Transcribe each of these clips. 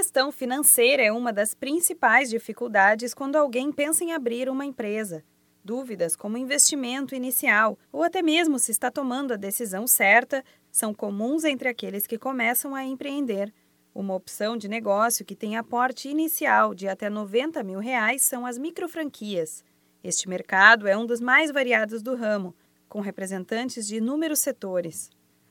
questão financeira é uma das principais dificuldades quando alguém pensa em abrir uma empresa. Dúvidas como investimento inicial ou até mesmo se está tomando a decisão certa são comuns entre aqueles que começam a empreender. Uma opção de negócio que tem aporte inicial de até 90 mil reais são as microfranquias. Este mercado é um dos mais variados do ramo, com representantes de inúmeros setores.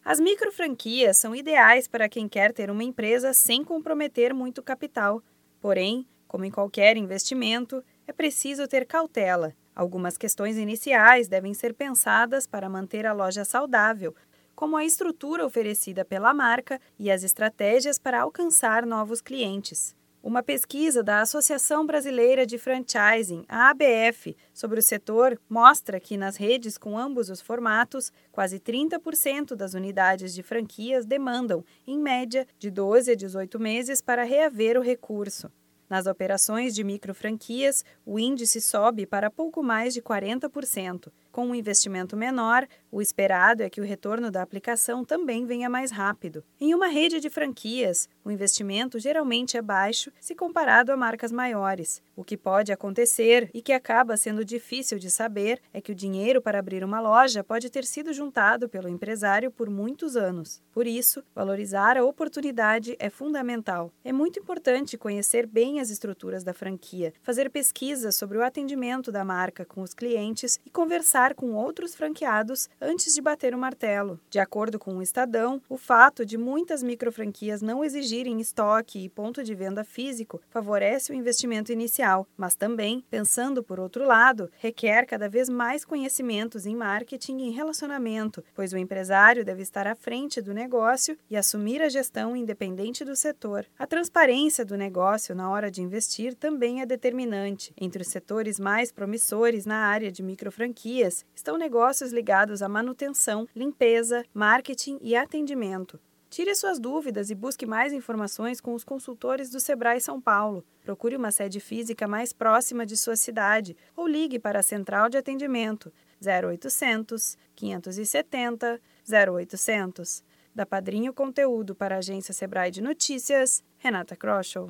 As microfranquias são ideais para quem quer ter uma empresa sem comprometer muito capital. Porém, como em qualquer investimento, é preciso ter cautela. Algumas questões iniciais devem ser pensadas para manter a loja saudável, como a estrutura oferecida pela marca e as estratégias para alcançar novos clientes. Uma pesquisa da Associação Brasileira de Franchising, a ABF, sobre o setor mostra que nas redes com ambos os formatos, quase 30% das unidades de franquias demandam, em média, de 12 a 18 meses para reaver o recurso. Nas operações de microfranquias, o índice sobe para pouco mais de 40%. Com um investimento menor, o esperado é que o retorno da aplicação também venha mais rápido. Em uma rede de franquias, o investimento geralmente é baixo se comparado a marcas maiores. O que pode acontecer e que acaba sendo difícil de saber é que o dinheiro para abrir uma loja pode ter sido juntado pelo empresário por muitos anos. Por isso, valorizar a oportunidade é fundamental. É muito importante conhecer bem as estruturas da franquia, fazer pesquisas sobre o atendimento da marca com os clientes e conversar com outros franqueados antes de bater o martelo. De acordo com o Estadão, o fato de muitas microfranquias não exigirem estoque e ponto de venda físico favorece o investimento inicial, mas também, pensando por outro lado, requer cada vez mais conhecimentos em marketing e relacionamento, pois o empresário deve estar à frente do negócio e assumir a gestão independente do setor. A transparência do negócio na hora de investir também é determinante. Entre os setores mais promissores na área de microfranquias, estão negócios ligados à manutenção, limpeza, marketing e atendimento. Tire suas dúvidas e busque mais informações com os consultores do Sebrae São Paulo. Procure uma sede física mais próxima de sua cidade ou ligue para a central de atendimento 0800 570 0800. Da Padrinho Conteúdo para a agência Sebrae de Notícias, Renata Kroschel.